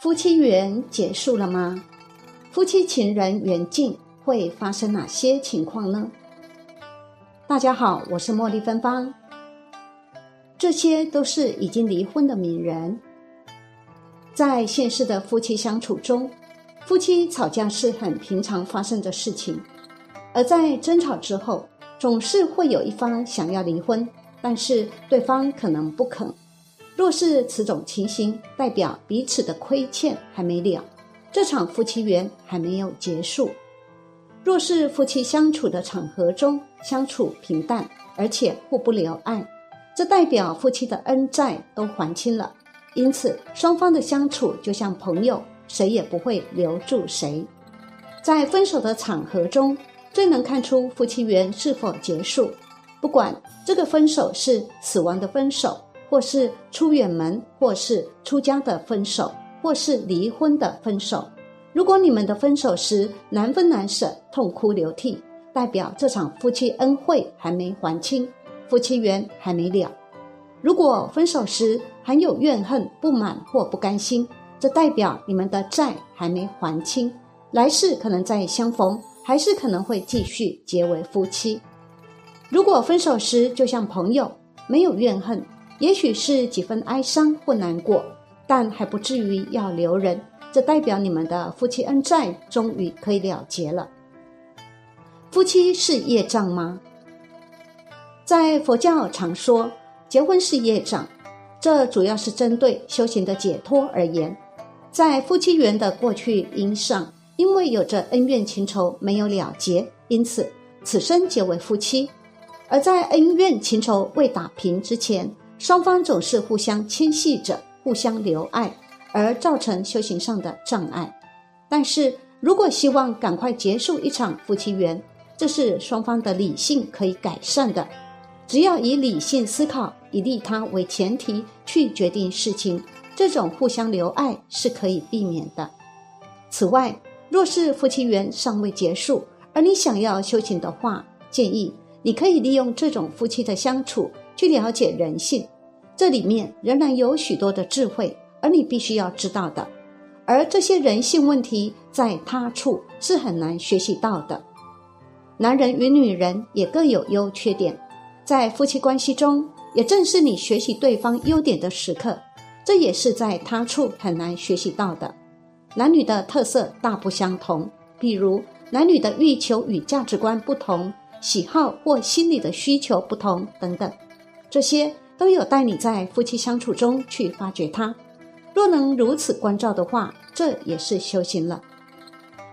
夫妻缘结束了吗？夫妻情人缘尽会发生哪些情况呢？大家好，我是茉莉芬芳。这些都是已经离婚的名人。在现实的夫妻相处中，夫妻吵架是很平常发生的事情，而在争吵之后，总是会有一方想要离婚，但是对方可能不肯。若是此种情形，代表彼此的亏欠还没了，这场夫妻缘还没有结束。若是夫妻相处的场合中相处平淡，而且互不留爱，这代表夫妻的恩债都还清了，因此双方的相处就像朋友，谁也不会留住谁。在分手的场合中，最能看出夫妻缘是否结束。不管这个分手是死亡的分手。或是出远门，或是出家的分手，或是离婚的分手。如果你们的分手时难分难舍，痛哭流涕，代表这场夫妻恩惠还没还清，夫妻缘还没了。如果分手时还有怨恨、不满或不甘心，这代表你们的债还没还清，来世可能再相逢，还是可能会继续结为夫妻。如果分手时就像朋友，没有怨恨。也许是几分哀伤或难过，但还不至于要留人。这代表你们的夫妻恩债终于可以了结了。夫妻是业障吗？在佛教常说结婚是业障，这主要是针对修行的解脱而言。在夫妻缘的过去因上，因为有着恩怨情仇没有了结，因此此生结为夫妻；而在恩怨情仇未打平之前。双方总是互相牵系着，互相留爱，而造成修行上的障碍。但是如果希望赶快结束一场夫妻缘，这是双方的理性可以改善的。只要以理性思考，以利他为前提去决定事情，这种互相留爱是可以避免的。此外，若是夫妻缘尚未结束，而你想要修行的话，建议你可以利用这种夫妻的相处。去了解人性，这里面仍然有许多的智慧，而你必须要知道的。而这些人性问题，在他处是很难学习到的。男人与女人也各有优缺点，在夫妻关系中，也正是你学习对方优点的时刻。这也是在他处很难学习到的。男女的特色大不相同，比如男女的欲求与价值观不同，喜好或心理的需求不同等等。这些都有待你在夫妻相处中去发掘它。若能如此关照的话，这也是修行了。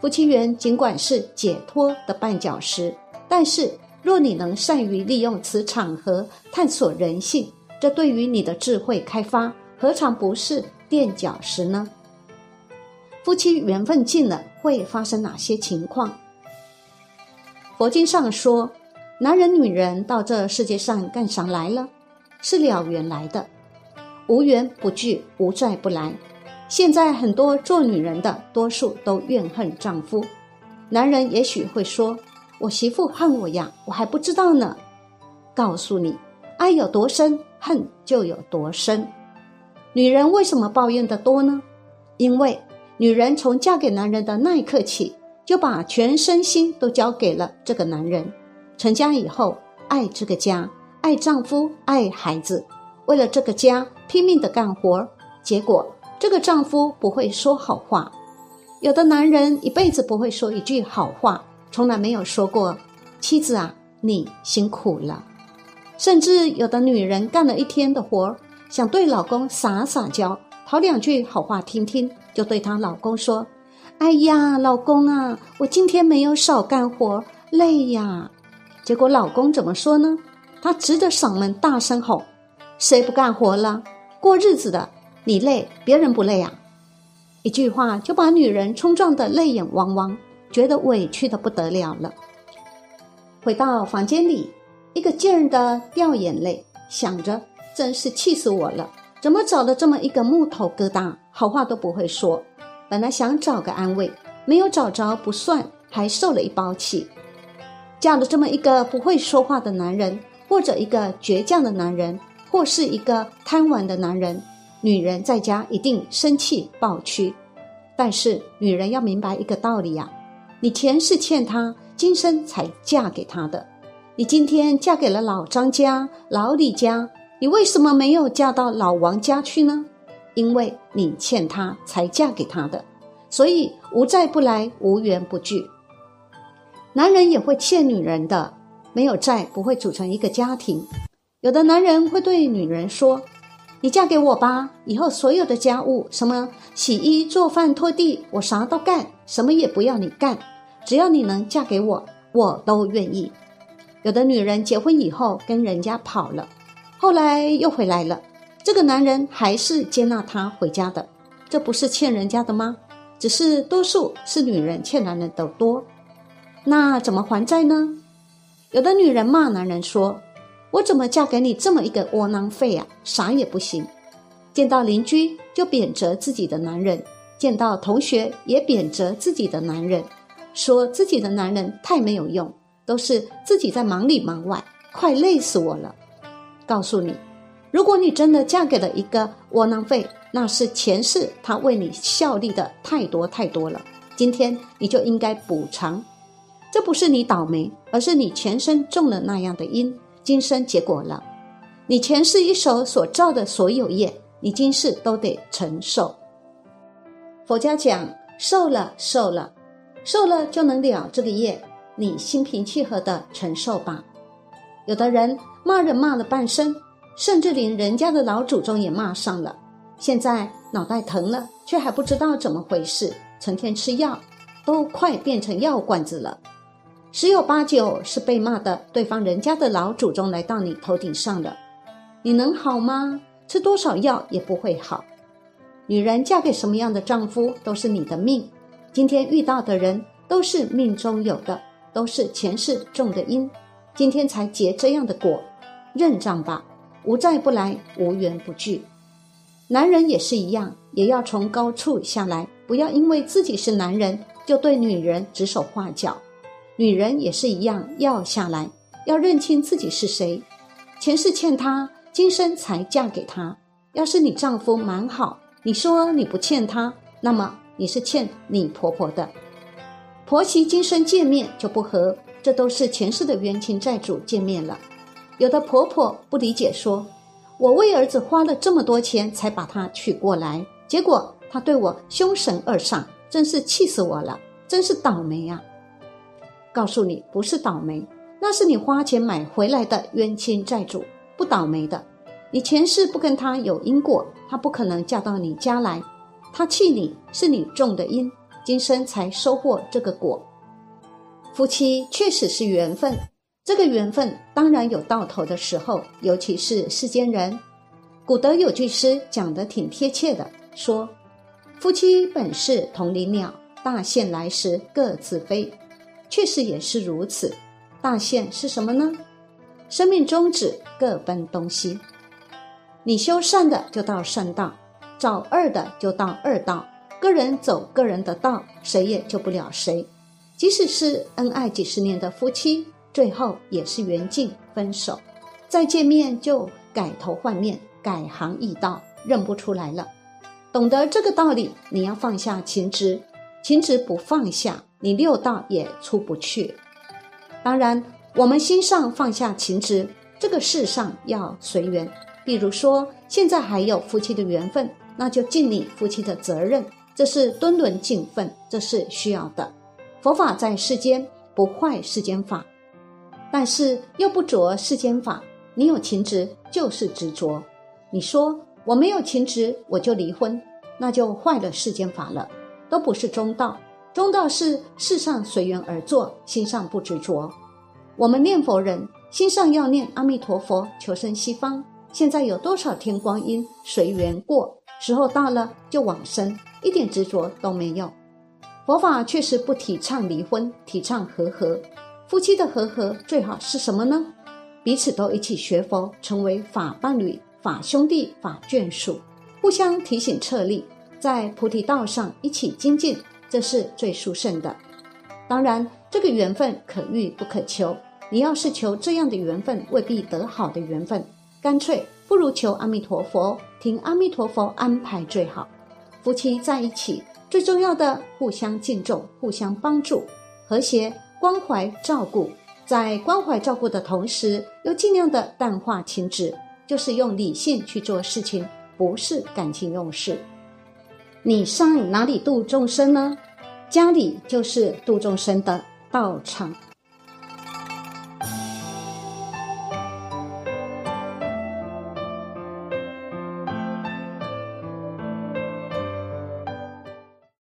夫妻缘尽管是解脱的绊脚石，但是若你能善于利用此场合探索人性，这对于你的智慧开发，何尝不是垫脚石呢？夫妻缘分尽了，会发生哪些情况？佛经上说。男人、女人到这世界上干啥来了？是了缘来的，无缘不聚，无债不来。现在很多做女人的，多数都怨恨丈夫。男人也许会说：“我媳妇恨我呀，我还不知道呢。”告诉你，爱有多深，恨就有多深。女人为什么抱怨的多呢？因为女人从嫁给男人的那一刻起，就把全身心都交给了这个男人。成家以后，爱这个家，爱丈夫，爱孩子，为了这个家拼命的干活。结果，这个丈夫不会说好话。有的男人一辈子不会说一句好话，从来没有说过“妻子啊，你辛苦了”。甚至有的女人干了一天的活，想对老公撒撒娇，讨两句好话听听，就对她老公说：“哎呀，老公啊，我今天没有少干活，累呀。”结果老公怎么说呢？他直着嗓门大声吼：“谁不干活了？过日子的，你累，别人不累啊！”一句话就把女人冲撞得泪眼汪汪，觉得委屈的不得了了。回到房间里，一个劲儿的掉眼泪，想着真是气死我了！怎么找了这么一个木头疙瘩，好话都不会说？本来想找个安慰，没有找着不算，还受了一包气。嫁了这么一个不会说话的男人，或者一个倔强的男人，或是一个贪玩的男人，女人在家一定生气暴屈。但是女人要明白一个道理呀，你前世欠他，今生才嫁给他的。你今天嫁给了老张家、老李家，你为什么没有嫁到老王家去呢？因为你欠他才嫁给他的，所以无债不来，无缘不聚。男人也会欠女人的，没有债不会组成一个家庭。有的男人会对女人说：“你嫁给我吧，以后所有的家务，什么洗衣、做饭、拖地，我啥都干，什么也不要你干，只要你能嫁给我，我都愿意。”有的女人结婚以后跟人家跑了，后来又回来了，这个男人还是接纳她回家的，这不是欠人家的吗？只是多数是女人欠男人的多，那怎么还债呢？有的女人骂男人说。我怎么嫁给你这么一个窝囊废啊？啥也不行，见到邻居就贬责自己的男人，见到同学也贬责自己的男人，说自己的男人太没有用，都是自己在忙里忙外，快累死我了。告诉你，如果你真的嫁给了一个窝囊废，那是前世他为你效力的太多太多了，今天你就应该补偿。这不是你倒霉，而是你前生种了那样的因。今生结果了，你前世一手所造的所有业，你今世都得承受。佛家讲受了，受了，受了就能了这个业，你心平气和的承受吧。有的人骂人骂了半生，甚至连人家的老祖宗也骂上了，现在脑袋疼了，却还不知道怎么回事，成天吃药，都快变成药罐子了。十有八九是被骂的，对方人家的老祖宗来到你头顶上了，你能好吗？吃多少药也不会好。女人嫁给什么样的丈夫都是你的命，今天遇到的人都是命中有的，都是前世种的因，今天才结这样的果，认账吧，无债不来，无缘不聚。男人也是一样，也要从高处下来，不要因为自己是男人就对女人指手画脚。女人也是一样，要下来，要认清自己是谁。前世欠他，今生才嫁给他。要是你丈夫蛮好，你说你不欠他，那么你是欠你婆婆的。婆媳今生见面就不和，这都是前世的冤亲债主见面了。有的婆婆不理解，说：“我为儿子花了这么多钱才把他娶过来，结果他对我凶神恶煞，真是气死我了，真是倒霉呀！”告诉你，不是倒霉，那是你花钱买回来的冤亲债主，不倒霉的。你前世不跟他有因果，他不可能嫁到你家来。他气你是你种的因，今生才收获这个果。夫妻确实是缘分，这个缘分当然有到头的时候，尤其是世间人。古德有句诗讲得挺贴切的，说：“夫妻本是同林鸟，大限来时各自飞。”确实也是如此，大限是什么呢？生命终止，各奔东西。你修善的就到善道，找恶的就到恶道。个人走个人的道，谁也救不了谁。即使是恩爱几十年的夫妻，最后也是缘尽分手。再见面就改头换面，改行易道，认不出来了。懂得这个道理，你要放下情执，情执不放下。你六道也出不去。当然，我们心上放下情执，这个世上要随缘。比如说，现在还有夫妻的缘分，那就尽你夫妻的责任，这是敦伦尽分，这是需要的。佛法在世间不坏世间法，但是又不着世间法。你有情执就是执着。你说我没有情执，我就离婚，那就坏了世间法了，都不是中道。中道是世上随缘而作，心上不执着。我们念佛人心上要念阿弥陀佛，求生西方。现在有多少天光阴随缘过，时候到了就往生，一点执着都没有。佛法确实不提倡离婚，提倡和合。夫妻的和合最好是什么呢？彼此都一起学佛，成为法伴侣、法兄弟、法眷属，互相提醒策力，在菩提道上一起精进。这是最殊胜的，当然，这个缘分可遇不可求。你要是求这样的缘分，未必得好的缘分，干脆不如求阿弥陀佛，听阿弥陀佛安排最好。夫妻在一起最重要的，互相敬重，互相帮助，和谐关怀照顾。在关怀照顾的同时，又尽量的淡化情执，就是用理性去做事情，不是感情用事。你上哪里度众生呢？家里就是度众生的道场。